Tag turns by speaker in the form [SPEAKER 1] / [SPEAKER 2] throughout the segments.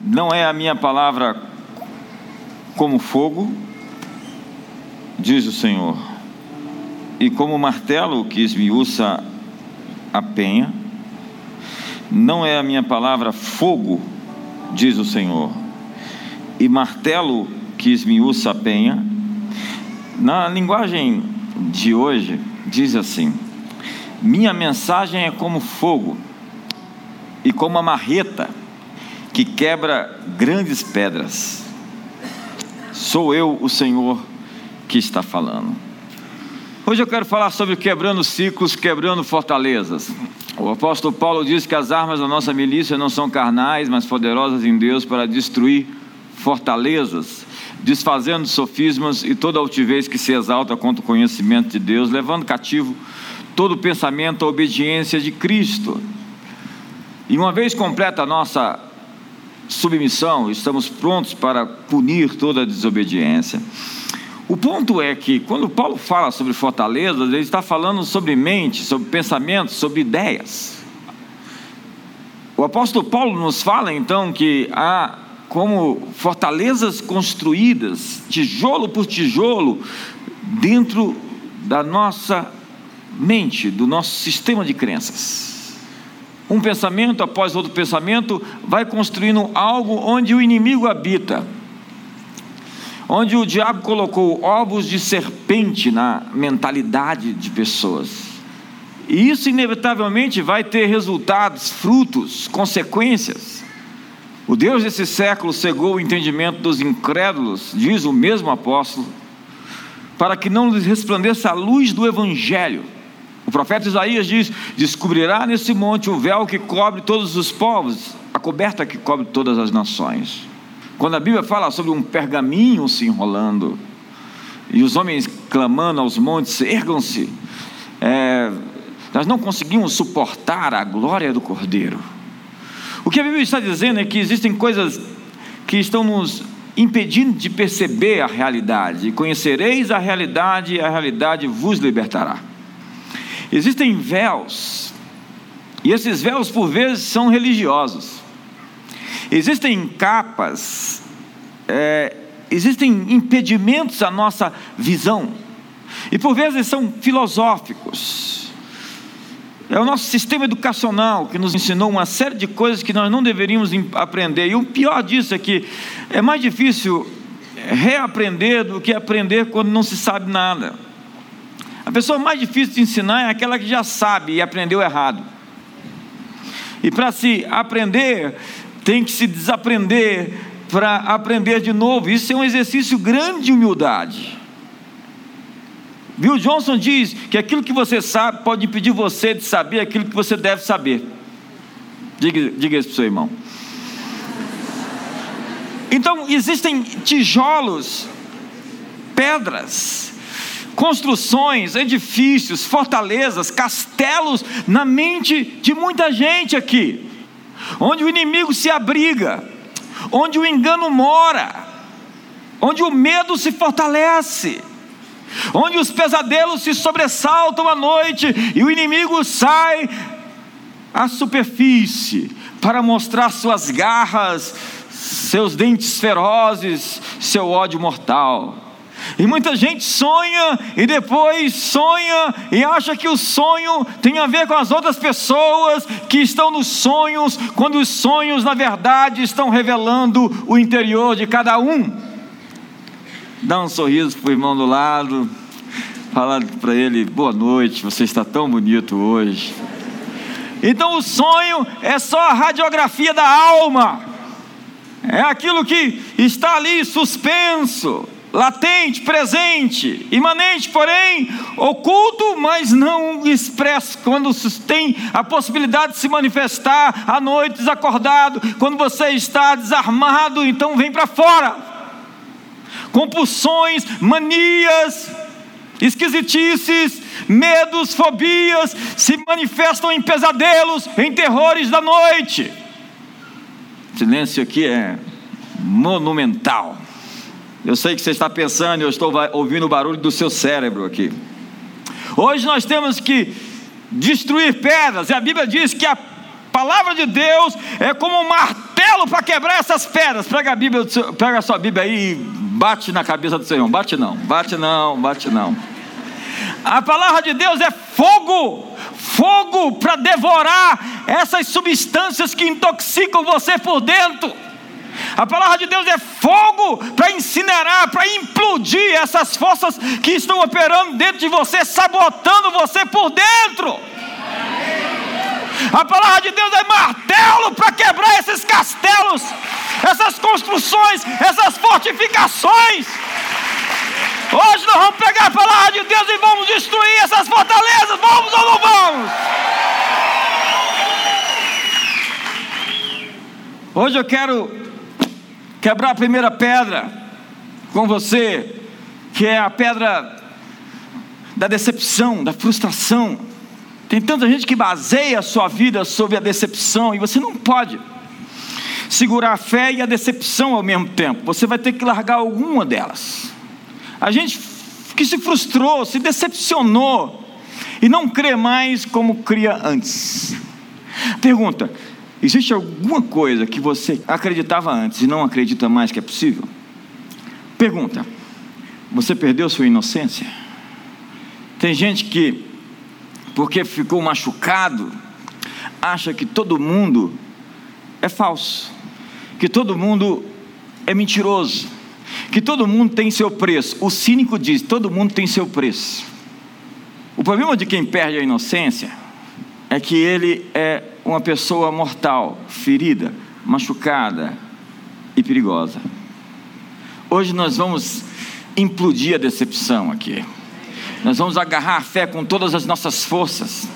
[SPEAKER 1] Não é a minha palavra como fogo, diz o Senhor, e como martelo que esmiuça a penha. Não é a minha palavra fogo, diz o Senhor, e martelo que esmiuça a penha. Na linguagem de hoje, diz assim: Minha mensagem é como fogo e como a marreta que quebra grandes pedras. Sou eu, o Senhor, que está falando. Hoje eu quero falar sobre quebrando ciclos, quebrando fortalezas. O apóstolo Paulo diz que as armas da nossa milícia não são carnais, mas poderosas em Deus para destruir fortalezas, desfazendo sofismas e toda altivez que se exalta contra o conhecimento de Deus, levando cativo todo pensamento à obediência de Cristo. E uma vez completa a nossa submissão, estamos prontos para punir toda desobediência. O ponto é que, quando Paulo fala sobre fortalezas, ele está falando sobre mente, sobre pensamentos, sobre ideias. O apóstolo Paulo nos fala então que há como fortalezas construídas, tijolo por tijolo, dentro da nossa mente, do nosso sistema de crenças um pensamento após outro pensamento, vai construindo algo onde o inimigo habita, onde o diabo colocou ovos de serpente na mentalidade de pessoas. E isso inevitavelmente vai ter resultados, frutos, consequências. O Deus desse século cegou o entendimento dos incrédulos, diz o mesmo apóstolo, para que não lhes resplandeça a luz do Evangelho o profeta Isaías diz: Descobrirá nesse monte o véu que cobre todos os povos, a coberta que cobre todas as nações. Quando a Bíblia fala sobre um pergaminho se enrolando, e os homens clamando aos montes, ergam-se, é, nós não conseguimos suportar a glória do Cordeiro. O que a Bíblia está dizendo é que existem coisas que estão nos impedindo de perceber a realidade. Conhecereis a realidade e a realidade vos libertará. Existem véus, e esses véus por vezes são religiosos. Existem capas, é, existem impedimentos à nossa visão, e por vezes são filosóficos. É o nosso sistema educacional que nos ensinou uma série de coisas que nós não deveríamos aprender. E o pior disso é que é mais difícil reaprender do que aprender quando não se sabe nada. A pessoa mais difícil de ensinar é aquela que já sabe e aprendeu errado. E para se aprender, tem que se desaprender para aprender de novo. Isso é um exercício grande de humildade. Bill Johnson diz que aquilo que você sabe pode impedir você de saber aquilo que você deve saber. Diga, diga isso para o seu irmão. Então, existem tijolos, pedras, construções, edifícios, fortalezas, castelos na mente de muita gente aqui, onde o inimigo se abriga, onde o engano mora, onde o medo se fortalece, onde os pesadelos se sobressaltam à noite e o inimigo sai à superfície para mostrar suas garras, seus dentes ferozes, seu ódio mortal. E muita gente sonha e depois sonha e acha que o sonho tem a ver com as outras pessoas que estão nos sonhos, quando os sonhos, na verdade, estão revelando o interior de cada um. Dá um sorriso para o irmão do lado, fala para ele: boa noite, você está tão bonito hoje. Então o sonho é só a radiografia da alma, é aquilo que está ali suspenso latente, presente, imanente, porém oculto, mas não expresso. Quando tem a possibilidade de se manifestar à noite, desacordado, quando você está desarmado, então vem para fora. Compulsões, manias, esquisitices, medos, fobias se manifestam em pesadelos, em terrores da noite. O silêncio aqui é monumental. Eu sei que você está pensando, eu estou ouvindo o barulho do seu cérebro aqui. Hoje nós temos que destruir pedras, e a Bíblia diz que a palavra de Deus é como um martelo para quebrar essas pedras. Pega a Bíblia, pega a sua Bíblia aí e bate na cabeça do Senhor. Bate não, bate não, bate não. A palavra de Deus é fogo, fogo para devorar essas substâncias que intoxicam você por dentro. A palavra de Deus é fogo para incinerar, para implodir essas forças que estão operando dentro de você, sabotando você por dentro. A palavra de Deus é martelo para quebrar esses castelos, essas construções, essas fortificações. Hoje nós vamos pegar a palavra de Deus e vamos destruir essas fortalezas. Vamos ou não vamos? Hoje eu quero quebrar a primeira pedra com você, que é a pedra da decepção, da frustração. Tem tanta gente que baseia a sua vida sobre a decepção e você não pode segurar a fé e a decepção ao mesmo tempo. Você vai ter que largar alguma delas. A gente que se frustrou, se decepcionou e não crê mais como cria antes. Pergunta: existe alguma coisa que você acreditava antes e não acredita mais que é possível? Pergunta: você perdeu sua inocência? Tem gente que porque ficou machucado, acha que todo mundo é falso, que todo mundo é mentiroso, que todo mundo tem seu preço. O cínico diz: todo mundo tem seu preço. O problema de quem perde a inocência é que ele é uma pessoa mortal, ferida, machucada e perigosa. Hoje nós vamos implodir a decepção aqui. Nós vamos agarrar a fé com todas as nossas forças,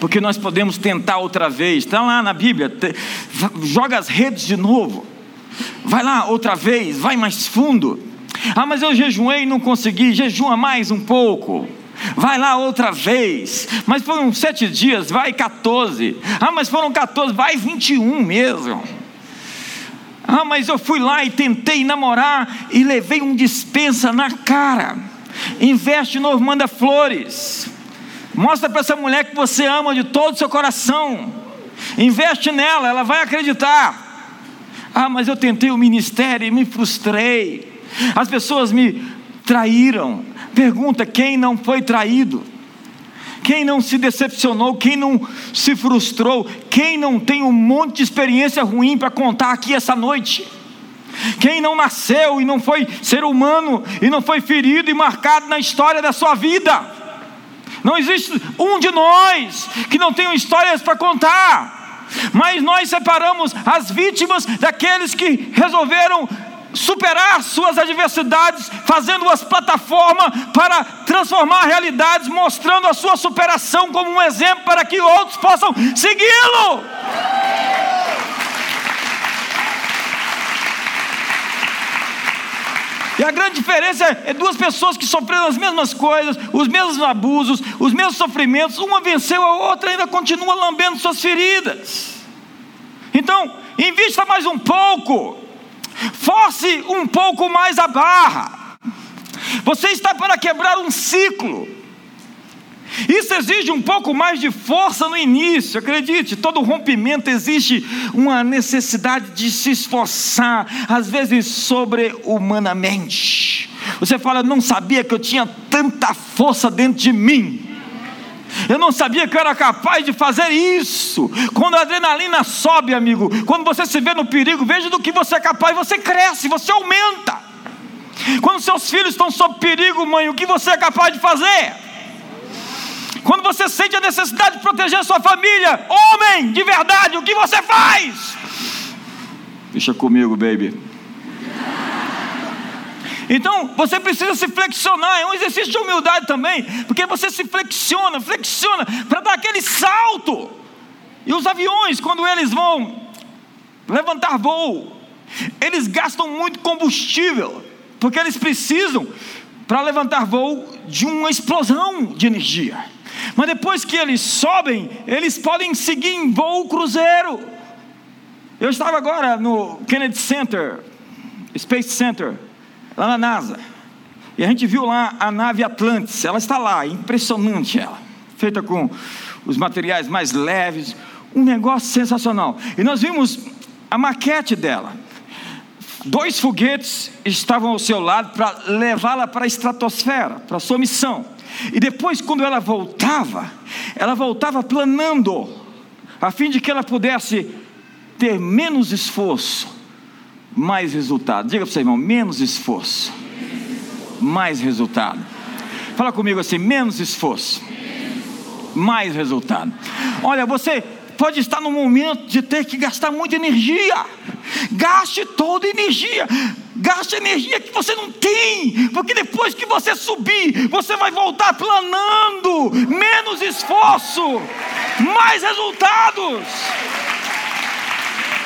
[SPEAKER 1] porque nós podemos tentar outra vez. Está lá na Bíblia, te, joga as redes de novo. Vai lá outra vez, vai mais fundo. Ah, mas eu jejuei e não consegui. Jejua mais um pouco. Vai lá outra vez. Mas foram sete dias, vai 14. Ah, mas foram 14, vai 21 mesmo. Ah, mas eu fui lá e tentei namorar e levei um dispensa na cara. Investe novo, manda flores. Mostra para essa mulher que você ama de todo o seu coração. Investe nela, ela vai acreditar. Ah, mas eu tentei o ministério e me frustrei. As pessoas me traíram. Pergunta: quem não foi traído? Quem não se decepcionou? Quem não se frustrou? Quem não tem um monte de experiência ruim para contar aqui essa noite? Quem não nasceu e não foi ser humano e não foi ferido e marcado na história da sua vida? Não existe um de nós que não tenha histórias para contar. Mas nós separamos as vítimas daqueles que resolveram superar suas adversidades, fazendo-as plataforma para transformar realidades, mostrando a sua superação como um exemplo para que outros possam segui-lo. E a grande diferença é duas pessoas que sofreram as mesmas coisas, os mesmos abusos, os mesmos sofrimentos, uma venceu, a outra ainda continua lambendo suas feridas. Então, invista mais um pouco, force um pouco mais a barra. Você está para quebrar um ciclo. Isso exige um pouco mais de força no início, acredite. Todo rompimento exige uma necessidade de se esforçar, às vezes sobre-humanamente. Você fala, não sabia que eu tinha tanta força dentro de mim. Eu não sabia que eu era capaz de fazer isso. Quando a adrenalina sobe, amigo, quando você se vê no perigo, veja do que você é capaz, você cresce, você aumenta. Quando seus filhos estão sob perigo, mãe, o que você é capaz de fazer? Quando você sente a necessidade de proteger a sua família, homem de verdade, o que você faz? Deixa comigo, baby. Então, você precisa se flexionar, é um exercício de humildade também, porque você se flexiona, flexiona, para dar aquele salto. E os aviões, quando eles vão levantar voo, eles gastam muito combustível, porque eles precisam, para levantar voo, de uma explosão de energia. Mas depois que eles sobem, eles podem seguir em voo cruzeiro. Eu estava agora no Kennedy Center, Space Center, lá na NASA. E a gente viu lá a nave Atlantis. Ela está lá, impressionante ela. Feita com os materiais mais leves, um negócio sensacional. E nós vimos a maquete dela. Dois foguetes estavam ao seu lado para levá-la para a estratosfera, para a sua missão. E depois, quando ela voltava, ela voltava planando, a fim de que ela pudesse ter menos esforço, mais resultado. Diga para o seu irmão: menos esforço, mais resultado. Fala comigo assim: menos esforço, mais resultado. Olha, você pode estar no momento de ter que gastar muita energia. Gaste toda a energia. Gaste energia que você não tem, porque depois que você subir, você vai voltar planando. Menos esforço, mais resultados.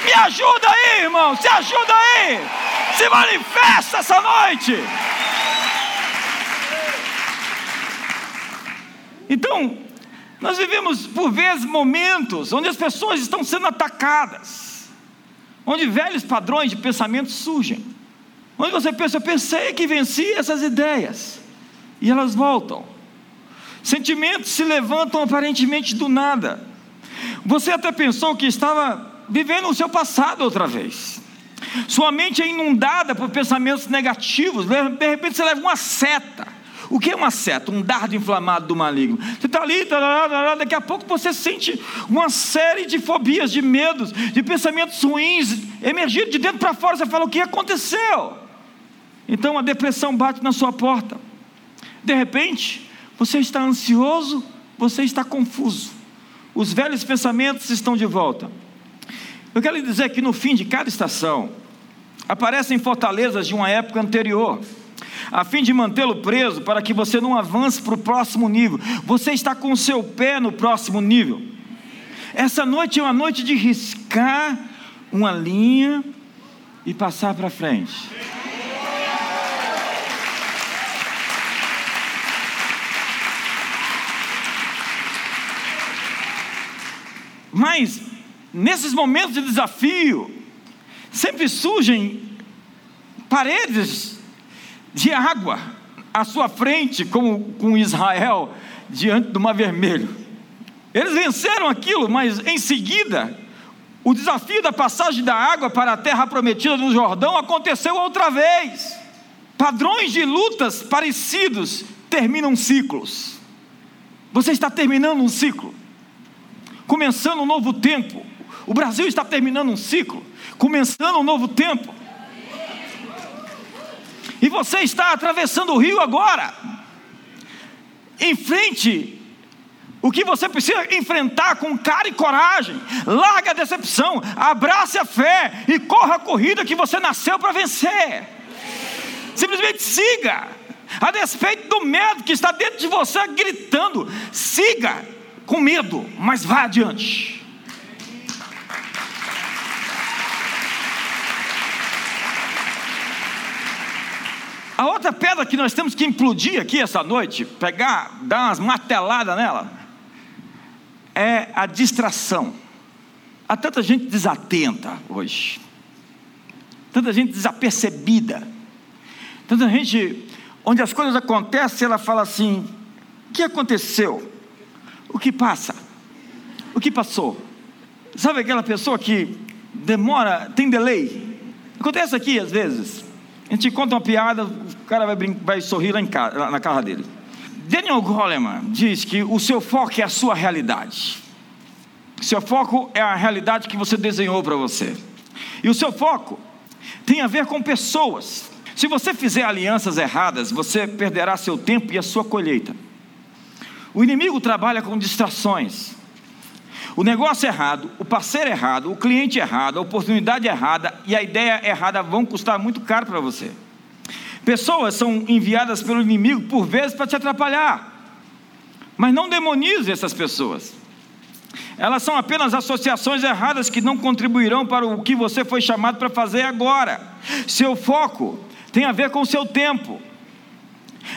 [SPEAKER 1] Me ajuda aí, irmão. Se ajuda aí. Se manifesta essa noite. Então, nós vivemos por vezes momentos onde as pessoas estão sendo atacadas, onde velhos padrões de pensamento surgem, onde você pensa, eu pensei que venci essas ideias, e elas voltam. Sentimentos se levantam aparentemente do nada. Você até pensou que estava vivendo o seu passado outra vez. Sua mente é inundada por pensamentos negativos, de repente você leva uma seta o que é uma seta? Um dardo inflamado do maligno. Você está ali, daqui a pouco você sente uma série de fobias, de medos, de pensamentos ruins, emergindo de dentro para fora. Você fala: o que aconteceu? Então a depressão bate na sua porta. De repente, você está ansioso, você está confuso. Os velhos pensamentos estão de volta. Eu quero lhe dizer que no fim de cada estação aparecem fortalezas de uma época anterior a fim de mantê-lo preso para que você não avance para o próximo nível. Você está com o seu pé no próximo nível. Essa noite é uma noite de riscar uma linha e passar para frente. Mas, nesses momentos de desafio, sempre surgem paredes de água à sua frente, como com Israel diante do Mar Vermelho. Eles venceram aquilo, mas em seguida, o desafio da passagem da água para a terra prometida do Jordão aconteceu outra vez. Padrões de lutas parecidos terminam ciclos. Você está terminando um ciclo, começando um novo tempo. O Brasil está terminando um ciclo, começando um novo tempo. E você está atravessando o rio agora. Enfrente o que você precisa enfrentar com cara e coragem. Larga a decepção, abrace a fé e corra a corrida que você nasceu para vencer. Simplesmente siga, a despeito do medo que está dentro de você gritando. Siga com medo, mas vá adiante. A outra pedra que nós temos que implodir aqui essa noite, pegar, dar umas marteladas nela, é a distração. Há tanta gente desatenta hoje, tanta gente desapercebida, tanta gente onde as coisas acontecem, ela fala assim: o que aconteceu? O que passa? O que passou? Sabe aquela pessoa que demora, tem delay? Acontece aqui às vezes. A gente conta uma piada, o cara vai, vai sorrir lá, casa, na casa dele. Daniel Goleman diz que o seu foco é a sua realidade. Seu foco é a realidade que você desenhou para você. E o seu foco tem a ver com pessoas. Se você fizer alianças erradas, você perderá seu tempo e a sua colheita. O inimigo trabalha com distrações. O negócio errado, o parceiro errado, o cliente errado, a oportunidade errada e a ideia errada vão custar muito caro para você. Pessoas são enviadas pelo inimigo por vezes para te atrapalhar. Mas não demonize essas pessoas. Elas são apenas associações erradas que não contribuirão para o que você foi chamado para fazer agora. Seu foco tem a ver com o seu tempo.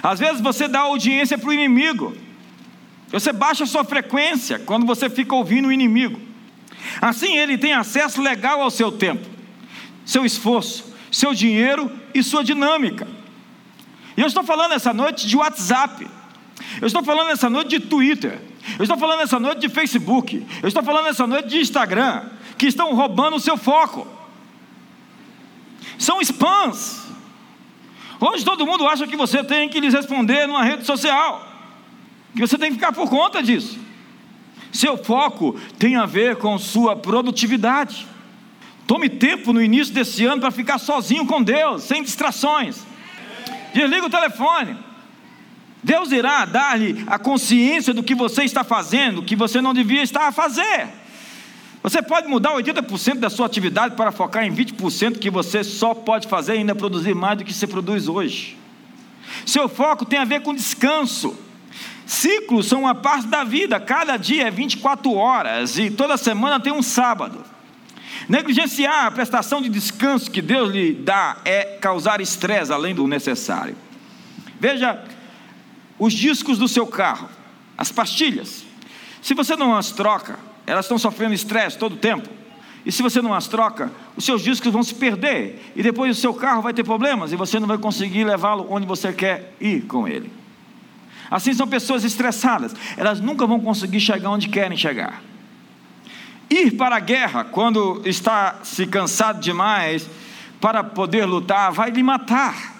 [SPEAKER 1] Às vezes você dá audiência para o inimigo. Você baixa a sua frequência quando você fica ouvindo o inimigo. Assim ele tem acesso legal ao seu tempo, seu esforço, seu dinheiro e sua dinâmica. E eu estou falando essa noite de WhatsApp. Eu estou falando essa noite de Twitter. Eu estou falando essa noite de Facebook. Eu estou falando essa noite de Instagram, que estão roubando o seu foco. são spams. Hoje todo mundo acha que você tem que lhes responder numa rede social, que você tem que ficar por conta disso. Seu foco tem a ver com sua produtividade. Tome tempo no início desse ano para ficar sozinho com Deus, sem distrações. Desliga o telefone. Deus irá dar-lhe a consciência do que você está fazendo, que você não devia estar a fazer. Você pode mudar 80% da sua atividade para focar em 20% que você só pode fazer e ainda produzir mais do que você produz hoje. Seu foco tem a ver com descanso. Ciclos são uma parte da vida, cada dia é 24 horas e toda semana tem um sábado. Negligenciar a prestação de descanso que Deus lhe dá é causar estresse além do necessário. Veja os discos do seu carro, as pastilhas. Se você não as troca, elas estão sofrendo estresse todo o tempo. E se você não as troca, os seus discos vão se perder. E depois o seu carro vai ter problemas e você não vai conseguir levá-lo onde você quer ir com ele. Assim são pessoas estressadas. Elas nunca vão conseguir chegar onde querem chegar. Ir para a guerra quando está se cansado demais para poder lutar vai lhe matar.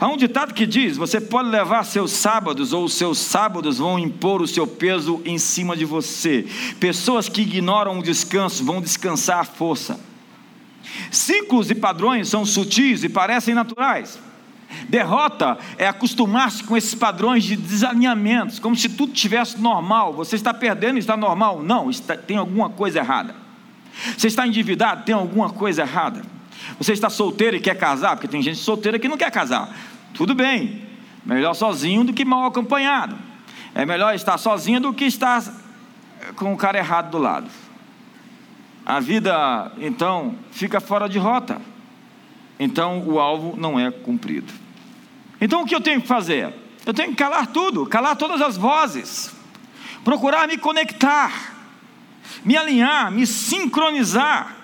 [SPEAKER 1] Há um ditado que diz: você pode levar seus sábados, ou os seus sábados vão impor o seu peso em cima de você. Pessoas que ignoram o descanso vão descansar à força. Ciclos e padrões são sutis e parecem naturais. Derrota é acostumar-se com esses padrões de desalinhamentos, como se tudo estivesse normal. Você está perdendo está normal. Não, está, tem alguma coisa errada. Você está endividado, tem alguma coisa errada. Você está solteiro e quer casar, porque tem gente solteira que não quer casar. Tudo bem, melhor sozinho do que mal acompanhado. É melhor estar sozinho do que estar com o cara errado do lado. A vida, então, fica fora de rota. Então, o alvo não é cumprido. Então, o que eu tenho que fazer? Eu tenho que calar tudo, calar todas as vozes, procurar me conectar, me alinhar, me sincronizar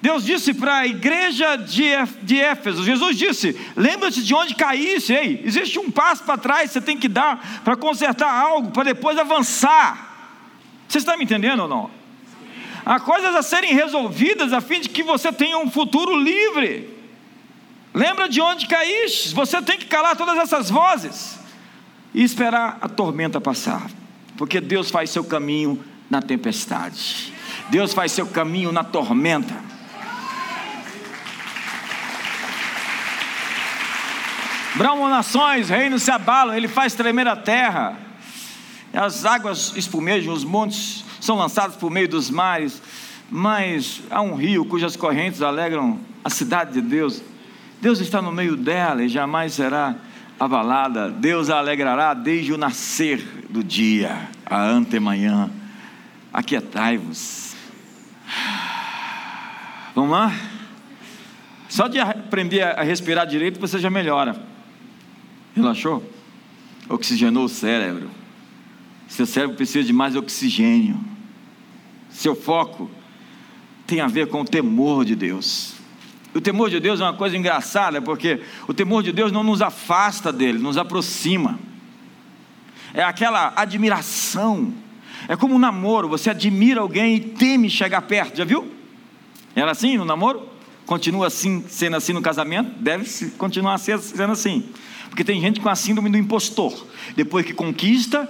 [SPEAKER 1] Deus disse para a igreja de Éfeso, Jesus disse: lembra-te de onde caísse, ei, existe um passo para trás que você tem que dar para consertar algo, para depois avançar. Você está me entendendo ou não? Há coisas a serem resolvidas a fim de que você tenha um futuro livre. Lembra de onde caíste, você tem que calar todas essas vozes e esperar a tormenta passar, porque Deus faz seu caminho na tempestade, Deus faz seu caminho na tormenta. Bramam nações, reinos se abalam, ele faz tremer a terra. As águas espumejam, os montes são lançados por meio dos mares, mas há um rio cujas correntes alegram a cidade de Deus. Deus está no meio dela e jamais será abalada. Deus a alegrará desde o nascer do dia, a antemanhã. Aquietai-vos. Vamos lá? Só de aprender a respirar direito você já melhora. Relaxou? Oxigenou o cérebro. Seu cérebro precisa de mais oxigênio. Seu foco tem a ver com o temor de Deus. O temor de Deus é uma coisa engraçada, porque o temor de Deus não nos afasta dele, nos aproxima. É aquela admiração. É como um namoro, você admira alguém e teme chegar perto, já viu? Era assim no namoro? Continua assim, sendo assim no casamento? Deve continuar sendo assim. Porque tem gente com a síndrome do impostor. Depois que conquista,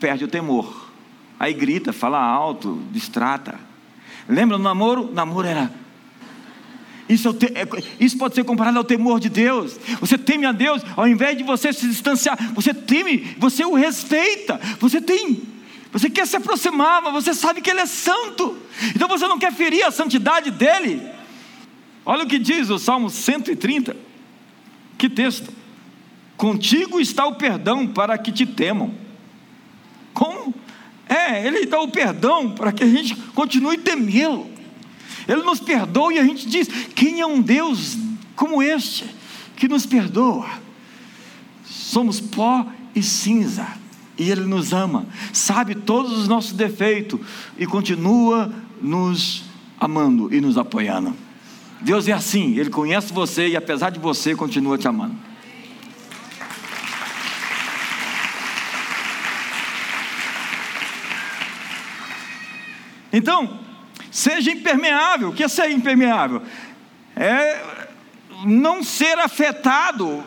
[SPEAKER 1] perde o temor. Aí grita, fala alto, distrata. Lembra do namoro? namoro era. Isso, é, é isso pode ser comparado ao temor de Deus. Você teme a Deus, ao invés de você se distanciar, você teme, você o respeita, você tem você quer se aproximar, mas você sabe que Ele é santo. Então você não quer ferir a santidade dele. Olha o que diz o Salmo 130. Que texto. Contigo está o perdão para que te temam. Como? É, Ele dá o perdão para que a gente continue temê-lo. Ele nos perdoa e a gente diz: quem é um Deus como este que nos perdoa? Somos pó e cinza e Ele nos ama, sabe todos os nossos defeitos e continua nos amando e nos apoiando. Deus é assim, Ele conhece você e apesar de você, continua te amando. Então, seja impermeável. O que é ser impermeável? é não ser afetado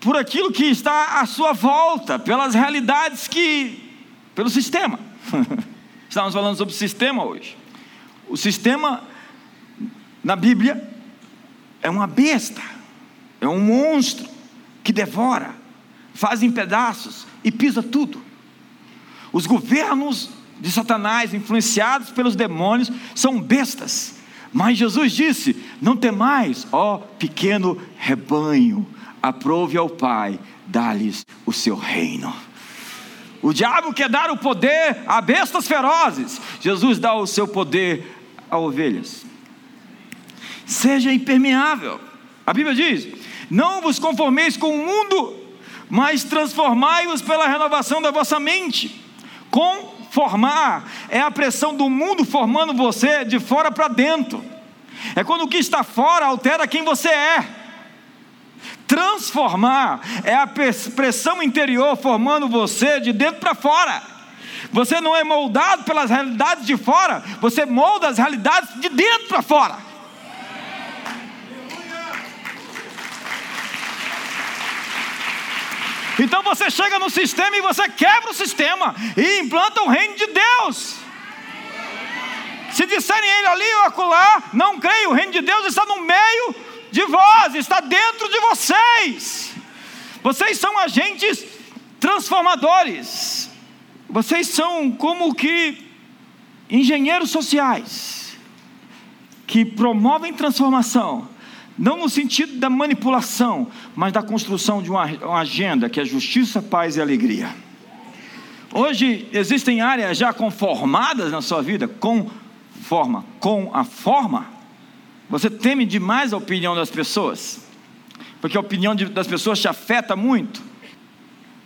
[SPEAKER 1] por aquilo que está à sua volta, pelas realidades que. pelo sistema. Estamos falando sobre o sistema hoje. O sistema, na Bíblia, é uma besta, é um monstro que devora, faz em pedaços e pisa tudo. Os governos de Satanás, influenciados pelos demônios, são bestas. Mas Jesus disse: Não temais, ó pequeno rebanho, aprove ao Pai, dá-lhes o seu reino. O diabo quer dar o poder a bestas ferozes, Jesus dá o seu poder a ovelhas. Seja impermeável. A Bíblia diz: Não vos conformeis com o mundo, mas transformai-vos pela renovação da vossa mente. Conformar é a pressão do mundo formando você de fora para dentro. É quando o que está fora altera quem você é. Transformar é a pressão interior formando você de dentro para fora. Você não é moldado pelas realidades de fora, você molda as realidades de dentro para fora. Então você chega no sistema e você quebra o sistema e implanta o reino de Deus. Se disserem ele ali ou acolá, não creio, o reino de Deus está no meio de vós, está dentro de vocês. Vocês são agentes transformadores. Vocês são como que engenheiros sociais que promovem transformação, não no sentido da manipulação, mas da construção de uma, uma agenda que é justiça, paz e alegria. Hoje existem áreas já conformadas na sua vida com forma, com a forma. Você teme demais a opinião das pessoas, porque a opinião de, das pessoas te afeta muito.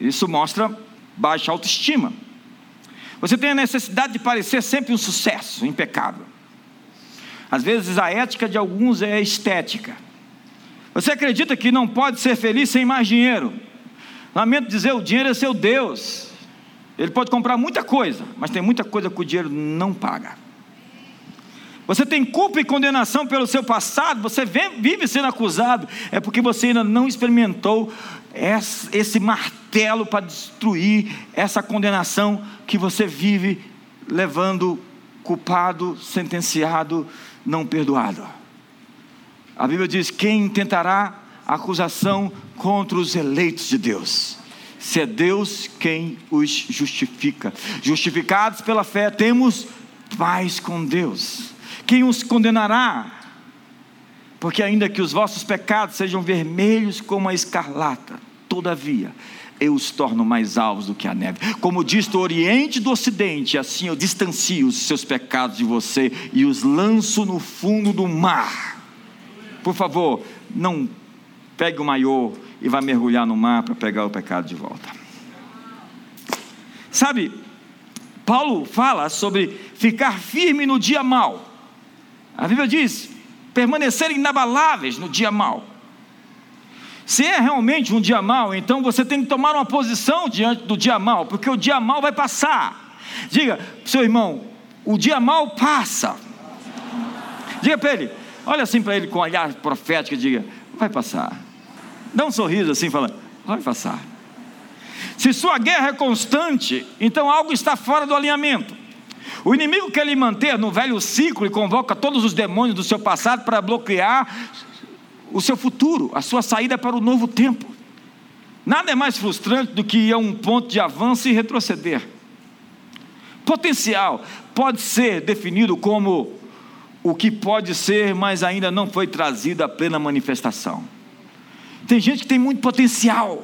[SPEAKER 1] Isso mostra baixa autoestima. Você tem a necessidade de parecer sempre um sucesso, impecável. Às vezes a ética de alguns é estética. Você acredita que não pode ser feliz sem mais dinheiro? Lamento dizer, o dinheiro é seu Deus. Ele pode comprar muita coisa, mas tem muita coisa que o dinheiro não paga. Você tem culpa e condenação pelo seu passado, você vive sendo acusado, é porque você ainda não experimentou esse martelo para destruir essa condenação que você vive levando culpado, sentenciado, não perdoado. A Bíblia diz: quem tentará acusação contra os eleitos de Deus? Se é Deus quem os justifica. Justificados pela fé, temos paz com Deus quem os condenará? Porque ainda que os vossos pecados sejam vermelhos como a escarlata, todavia eu os torno mais alvos do que a neve. Como diz do Oriente e do Ocidente, assim eu distancio os seus pecados de você e os lanço no fundo do mar. Por favor, não pegue o maiô e vá mergulhar no mar para pegar o pecado de volta. Sabe, Paulo fala sobre ficar firme no dia mau. A Bíblia diz: permanecer inabaláveis no dia mau. Se é realmente um dia mau, então você tem que tomar uma posição diante do dia mau, porque o dia mau vai passar. Diga, seu irmão, o dia mau passa. Diga para ele, olha assim para ele com um olhar profético e diga: vai passar. Dá um sorriso assim, falando: vai passar. Se sua guerra é constante, então algo está fora do alinhamento. O inimigo quer lhe manter no velho ciclo e convoca todos os demônios do seu passado para bloquear o seu futuro, a sua saída para o novo tempo. Nada é mais frustrante do que ir a um ponto de avanço e retroceder. Potencial pode ser definido como o que pode ser, mas ainda não foi trazido à plena manifestação. Tem gente que tem muito potencial.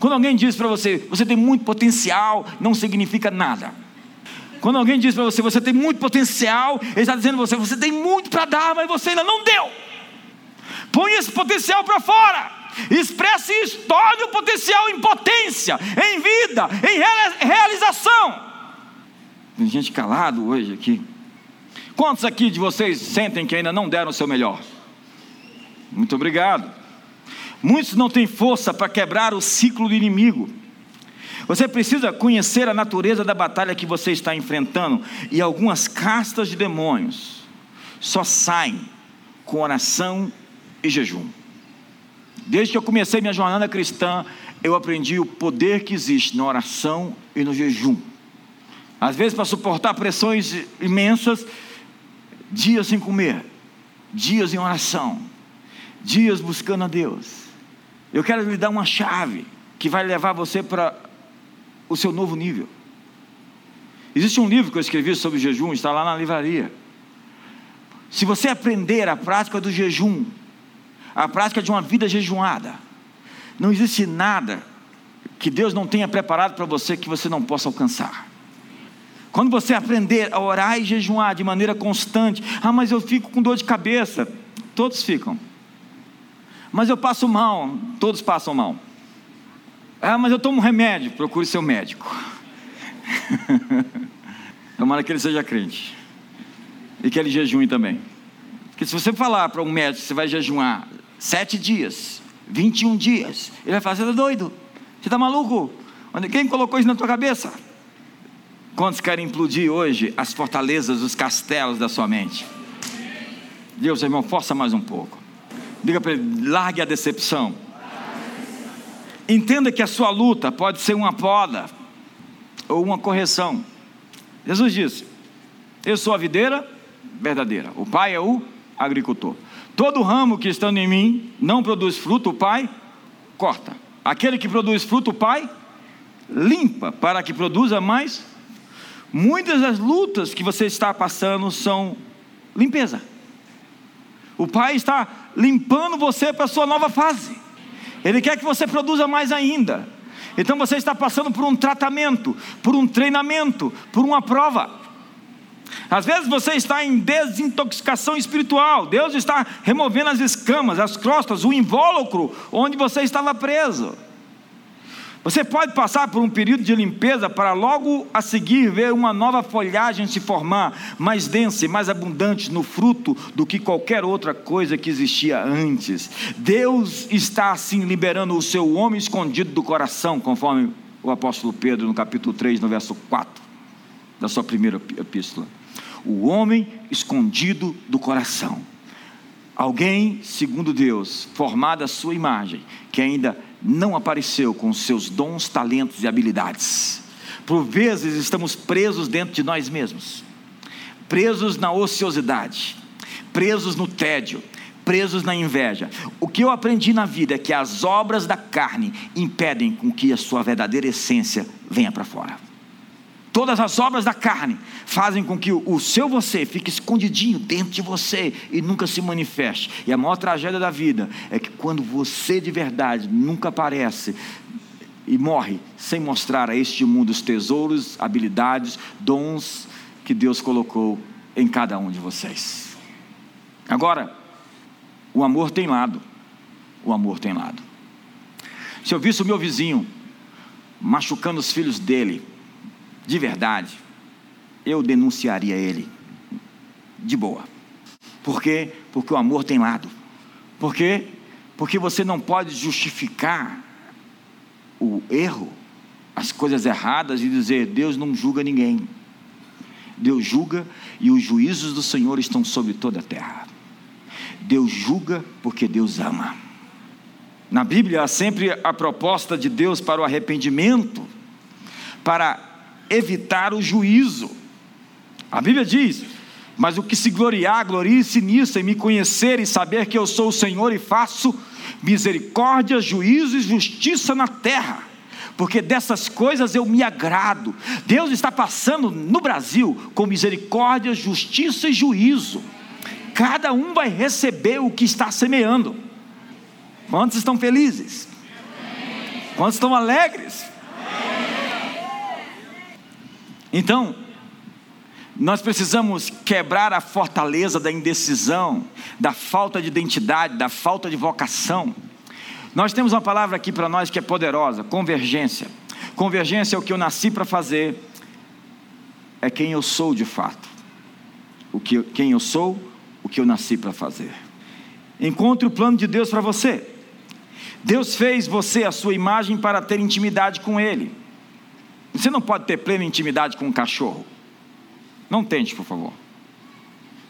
[SPEAKER 1] Quando alguém diz para você, você tem muito potencial, não significa nada. Quando alguém diz para você, você tem muito potencial, ele está dizendo para você, você tem muito para dar, mas você ainda não deu. Põe esse potencial para fora. Expresse isso, torne o potencial em potência, em vida, em realização. Tem gente calado hoje aqui. Quantos aqui de vocês sentem que ainda não deram o seu melhor? Muito obrigado. Muitos não têm força para quebrar o ciclo do inimigo. Você precisa conhecer a natureza da batalha que você está enfrentando e algumas castas de demônios só saem com oração e jejum. Desde que eu comecei minha jornada cristã, eu aprendi o poder que existe na oração e no jejum. Às vezes, para suportar pressões imensas, dias sem comer, dias em oração, dias buscando a Deus. Eu quero lhe dar uma chave que vai levar você para o seu novo nível. Existe um livro que eu escrevi sobre jejum, está lá na livraria. Se você aprender a prática do jejum, a prática de uma vida jejuada, não existe nada que Deus não tenha preparado para você que você não possa alcançar. Quando você aprender a orar e jejuar de maneira constante, ah, mas eu fico com dor de cabeça, todos ficam. Mas eu passo mal, todos passam mal. Ah, mas eu tomo remédio, procure seu médico. Tomara que ele seja crente. E que ele jejue também. Porque se você falar para um médico que você vai jejuar sete dias, 21 dias, ele vai falar: você está doido? Você está maluco? Quem colocou isso na tua cabeça? Quantos querem implodir hoje as fortalezas, os castelos da sua mente? Deus, irmão, força mais um pouco. Diga para ele: largue a decepção. Entenda que a sua luta pode ser uma poda ou uma correção. Jesus disse: Eu sou a videira verdadeira, o Pai é o agricultor. Todo ramo que estando em mim não produz fruto, o Pai corta. Aquele que produz fruto, o Pai limpa, para que produza mais. Muitas das lutas que você está passando são limpeza. O Pai está limpando você para a sua nova fase. Ele quer que você produza mais ainda. Então você está passando por um tratamento, por um treinamento, por uma prova. Às vezes você está em desintoxicação espiritual. Deus está removendo as escamas, as crostas, o invólucro onde você estava preso. Você pode passar por um período de limpeza para logo a seguir ver uma nova folhagem se formar, mais densa e mais abundante no fruto do que qualquer outra coisa que existia antes. Deus está assim liberando o seu homem escondido do coração, conforme o apóstolo Pedro no capítulo 3, no verso 4 da sua primeira epístola. O homem escondido do coração. Alguém, segundo Deus, formado à sua imagem, que ainda não apareceu com seus dons, talentos e habilidades. Por vezes estamos presos dentro de nós mesmos, presos na ociosidade, presos no tédio, presos na inveja. O que eu aprendi na vida é que as obras da carne impedem com que a sua verdadeira essência venha para fora. Todas as obras da carne fazem com que o seu você fique escondidinho dentro de você e nunca se manifeste. E a maior tragédia da vida é que quando você de verdade nunca aparece e morre sem mostrar a este mundo os tesouros, habilidades, dons que Deus colocou em cada um de vocês. Agora, o amor tem lado. O amor tem lado. Se eu visse o meu vizinho machucando os filhos dele, de verdade, eu denunciaria ele de boa. Por quê? Porque o amor tem lado. Por quê? Porque você não pode justificar o erro, as coisas erradas e dizer Deus não julga ninguém. Deus julga e os juízos do Senhor estão sobre toda a terra. Deus julga porque Deus ama. Na Bíblia há sempre a proposta de Deus para o arrependimento, para evitar o juízo. A Bíblia diz: Mas o que se gloriar, glorie-se nisso, em me conhecer e saber que eu sou o Senhor e faço misericórdia, juízo e justiça na terra. Porque dessas coisas eu me agrado. Deus está passando no Brasil com misericórdia, justiça e juízo. Cada um vai receber o que está semeando. Quantos estão felizes? Quantos estão alegres? Então, nós precisamos quebrar a fortaleza da indecisão, da falta de identidade, da falta de vocação. Nós temos uma palavra aqui para nós que é poderosa: convergência. Convergência é o que eu nasci para fazer, é quem eu sou de fato. O que, quem eu sou, o que eu nasci para fazer. Encontre o plano de Deus para você. Deus fez você a sua imagem para ter intimidade com Ele. Você não pode ter plena intimidade com um cachorro. Não tente, por favor.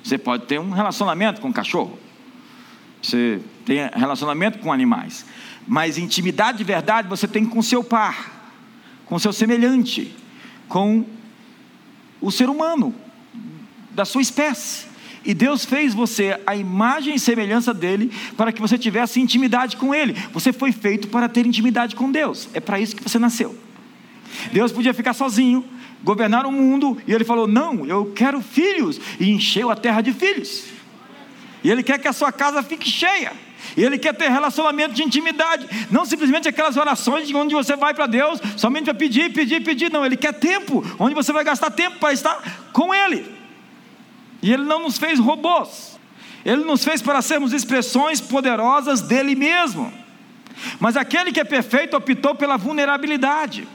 [SPEAKER 1] Você pode ter um relacionamento com um cachorro. Você tem relacionamento com animais. Mas intimidade de verdade você tem com seu par, com seu semelhante, com o ser humano da sua espécie. E Deus fez você a imagem e semelhança dele para que você tivesse intimidade com ele. Você foi feito para ter intimidade com Deus. É para isso que você nasceu. Deus podia ficar sozinho, governar o mundo, e ele falou: Não, eu quero filhos, e encheu a terra de filhos. E ele quer que a sua casa fique cheia. E ele quer ter relacionamento de intimidade, não simplesmente aquelas orações onde você vai para Deus somente para pedir, pedir, pedir. Não, ele quer tempo, onde você vai gastar tempo para estar com Ele. E Ele não nos fez robôs, Ele nos fez para sermos expressões poderosas dele mesmo. Mas aquele que é perfeito optou pela vulnerabilidade,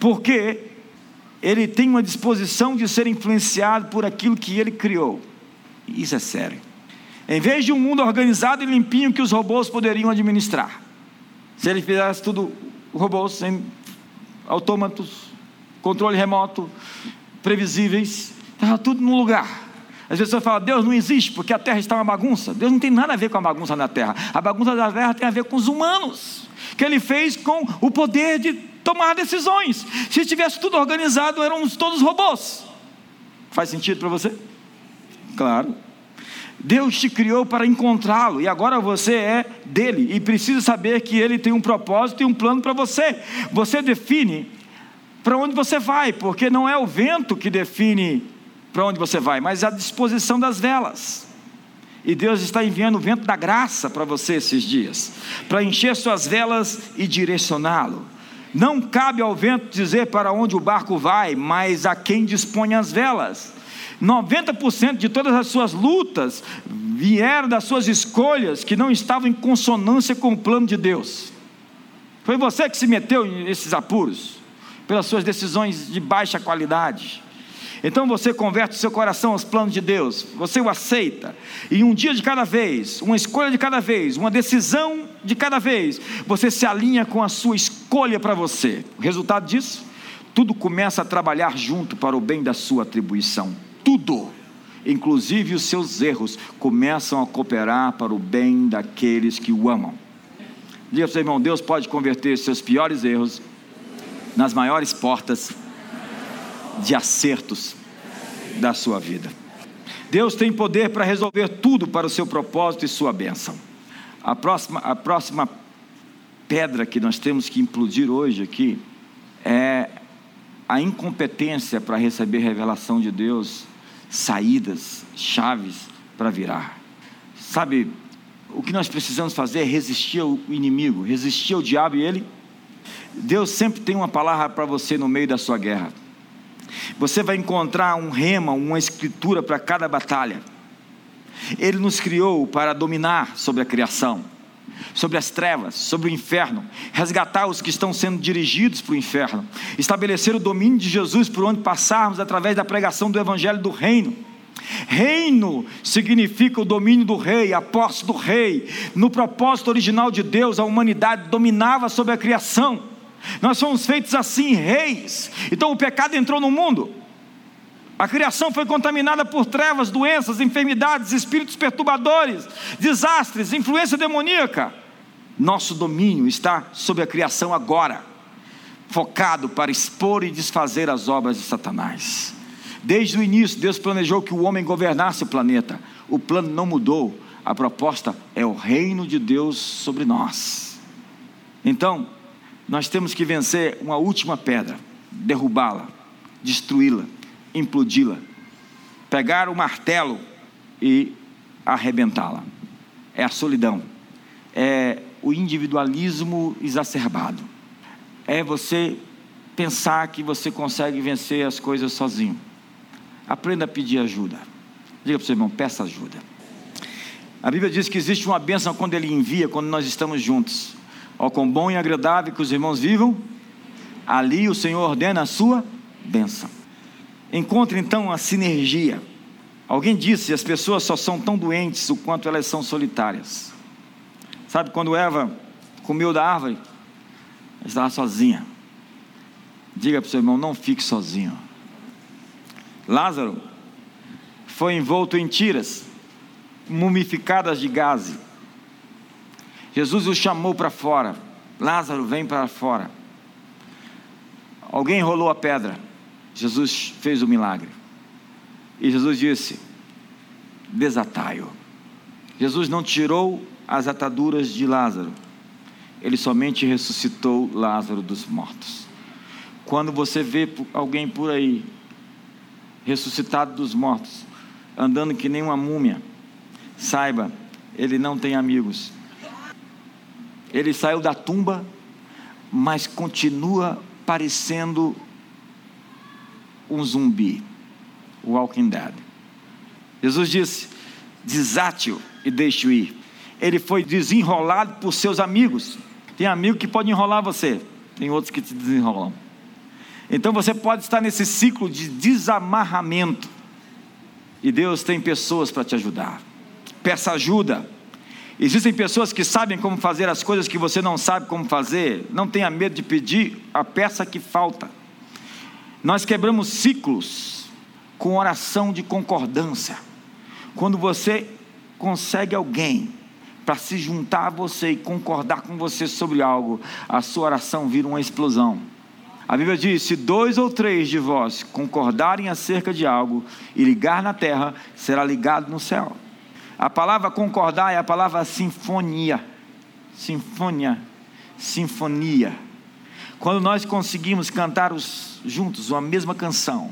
[SPEAKER 1] porque ele tem uma disposição de ser influenciado por aquilo que ele criou. Isso é sério. Em vez de um mundo organizado e limpinho que os robôs poderiam administrar. Se ele fizesse tudo robôs, sem autômatos, controle remoto, previsíveis, estava tudo no lugar. As pessoas falam, Deus não existe porque a terra está uma bagunça. Deus não tem nada a ver com a bagunça na terra. A bagunça da terra tem a ver com os humanos, que ele fez com o poder de tomar decisões. Se estivesse tudo organizado, éramos todos robôs. Faz sentido para você? Claro. Deus te criou para encontrá-lo e agora você é dele e precisa saber que ele tem um propósito e um plano para você. Você define para onde você vai, porque não é o vento que define para onde você vai, mas a disposição das velas. E Deus está enviando o vento da graça para você esses dias, para encher suas velas e direcioná-lo. Não cabe ao vento dizer para onde o barco vai, mas a quem dispõe as velas. 90% de todas as suas lutas vieram das suas escolhas que não estavam em consonância com o plano de Deus. Foi você que se meteu nesses apuros, pelas suas decisões de baixa qualidade. Então você converte o seu coração aos planos de Deus, você o aceita, e um dia de cada vez, uma escolha de cada vez, uma decisão de cada vez, você se alinha com a sua escolha para você. O resultado disso? Tudo começa a trabalhar junto para o bem da sua atribuição. Tudo, inclusive os seus erros, começam a cooperar para o bem daqueles que o amam. Diga para o seu irmão: Deus pode converter seus piores erros nas maiores portas de acertos da sua vida. Deus tem poder para resolver tudo para o seu propósito e sua bênção. A próxima, a próxima pedra que nós temos que implodir hoje aqui é a incompetência para receber revelação de Deus, saídas, chaves para virar. Sabe, o que nós precisamos fazer é resistir ao inimigo, resistir ao diabo e ele. Deus sempre tem uma palavra para você no meio da sua guerra. Você vai encontrar um rema, uma escritura para cada batalha. Ele nos criou para dominar sobre a criação, sobre as trevas, sobre o inferno, resgatar os que estão sendo dirigidos para o inferno, estabelecer o domínio de Jesus por onde passarmos através da pregação do Evangelho do Reino. Reino significa o domínio do rei, a posse do rei. No propósito original de Deus, a humanidade dominava sobre a criação. Nós somos feitos assim, reis. Então o pecado entrou no mundo. A criação foi contaminada por trevas, doenças, enfermidades, espíritos perturbadores, desastres, influência demoníaca. Nosso domínio está sobre a criação agora, focado para expor e desfazer as obras de Satanás. Desde o início, Deus planejou que o homem governasse o planeta. O plano não mudou. A proposta é o reino de Deus sobre nós. Então, nós temos que vencer uma última pedra, derrubá-la, destruí-la, implodi-la, pegar o martelo e arrebentá-la. É a solidão, é o individualismo exacerbado, é você pensar que você consegue vencer as coisas sozinho. Aprenda a pedir ajuda. Diga para o seu irmão, peça ajuda. A Bíblia diz que existe uma bênção quando Ele envia, quando nós estamos juntos. Ó, quão bom e agradável que os irmãos vivam, ali o Senhor ordena a sua bênção. Encontre então a sinergia. Alguém disse: as pessoas só são tão doentes o quanto elas são solitárias. Sabe quando Eva comeu da árvore? Ela estava sozinha. Diga para o seu irmão: não fique sozinho. Lázaro foi envolto em tiras, mumificadas de gaze, Jesus o chamou para fora. Lázaro, vem para fora. Alguém rolou a pedra. Jesus fez o milagre. E Jesus disse: desatai-o. Jesus não tirou as ataduras de Lázaro, ele somente ressuscitou Lázaro dos mortos. Quando você vê alguém por aí, ressuscitado dos mortos, andando que nem uma múmia, saiba, ele não tem amigos. Ele saiu da tumba, mas continua parecendo um zumbi, Walking Dead. Jesus disse: desate-o e deixe-o ir. Ele foi desenrolado por seus amigos. Tem amigo que pode enrolar você, tem outros que te desenrolam. Então você pode estar nesse ciclo de desamarramento. E Deus tem pessoas para te ajudar. Peça ajuda. Existem pessoas que sabem como fazer as coisas que você não sabe como fazer. Não tenha medo de pedir a peça que falta. Nós quebramos ciclos com oração de concordância. Quando você consegue alguém para se juntar a você e concordar com você sobre algo, a sua oração vira uma explosão. A Bíblia diz: se dois ou três de vós concordarem acerca de algo e ligar na terra, será ligado no céu. A palavra concordar é a palavra sinfonia. Sinfonia. Sinfonia. Quando nós conseguimos cantar os, juntos uma mesma canção,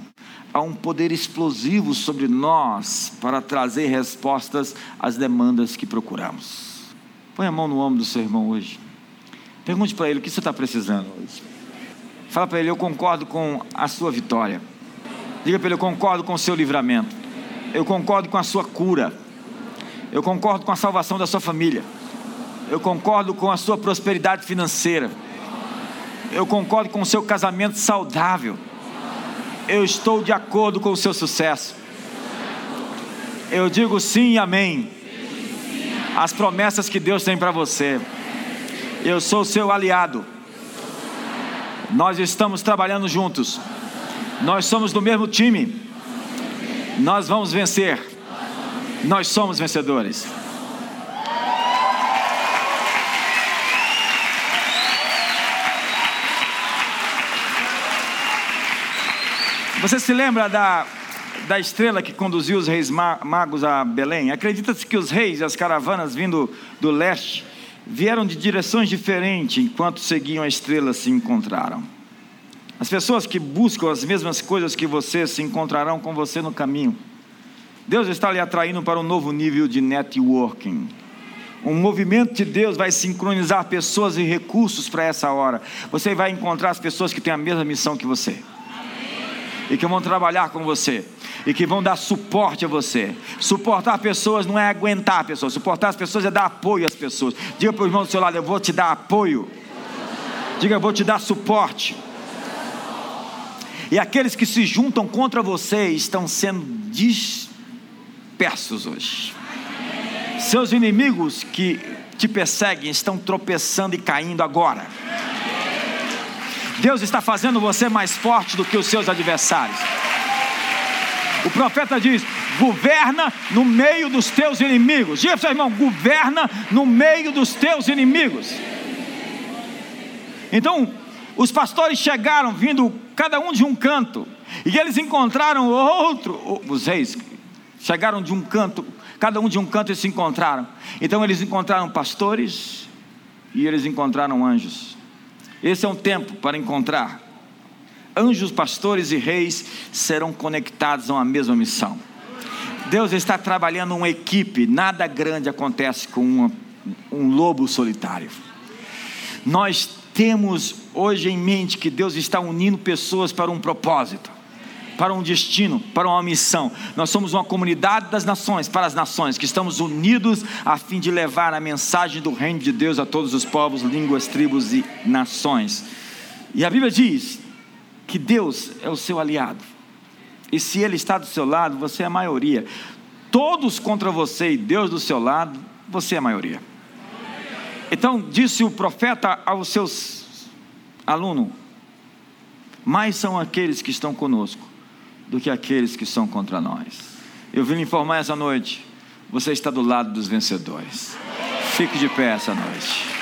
[SPEAKER 1] há um poder explosivo sobre nós para trazer respostas às demandas que procuramos. Põe a mão no ombro do seu irmão hoje. Pergunte para ele o que você está precisando hoje. Fala para ele: Eu concordo com a sua vitória. Diga para ele: Eu concordo com o seu livramento. Eu concordo com a sua cura. Eu concordo com a salvação da sua família. Eu concordo com a sua prosperidade financeira. Eu concordo com o seu casamento saudável eu estou de acordo com o seu sucesso. Eu digo sim e amém. As promessas que Deus tem para você. Eu sou seu aliado. Nós estamos trabalhando juntos. Nós somos do mesmo time. Nós vamos vencer. Nós somos vencedores. Você se lembra da, da estrela que conduziu os reis magos a Belém? Acredita-se que os reis e as caravanas vindo do leste vieram de direções diferentes enquanto seguiam a estrela se encontraram. As pessoas que buscam as mesmas coisas que você se encontrarão com você no caminho. Deus está lhe atraindo para um novo nível de networking. Um movimento de Deus vai sincronizar pessoas e recursos para essa hora. Você vai encontrar as pessoas que têm a mesma missão que você e que vão trabalhar com você e que vão dar suporte a você. Suportar pessoas não é aguentar pessoas, suportar as pessoas é dar apoio às pessoas. Diga para o irmão do seu lado: Eu vou te dar apoio. Diga, eu vou te dar suporte. E aqueles que se juntam contra você estão sendo dispersos hoje. Seus inimigos que te perseguem estão tropeçando e caindo agora. Deus está fazendo você mais forte do que os seus adversários. O profeta diz: governa no meio dos teus inimigos. Diga para seu irmão: governa no meio dos teus inimigos. Então, os pastores chegaram vindo cada um de um canto, e eles encontraram outro, os reis chegaram de um canto, cada um de um canto e se encontraram. Então eles encontraram pastores e eles encontraram anjos. Esse é um tempo para encontrar. Anjos, pastores e reis serão conectados a uma mesma missão. Deus está trabalhando uma equipe, nada grande acontece com uma, um lobo solitário. Nós temos hoje em mente que Deus está unindo pessoas para um propósito para um destino, para uma missão. Nós somos uma comunidade das nações, para as nações, que estamos unidos a fim de levar a mensagem do reino de Deus a todos os povos, línguas, tribos e nações. E a Bíblia diz que Deus é o seu aliado. E se Ele está do seu lado, você é a maioria. Todos contra você e Deus do seu lado, você é a maioria. Então disse o profeta aos seus alunos: mais são aqueles que estão conosco do que aqueles que são contra nós. Eu vim lhe informar essa noite: você está do lado dos vencedores.
[SPEAKER 2] Fique de pé essa noite.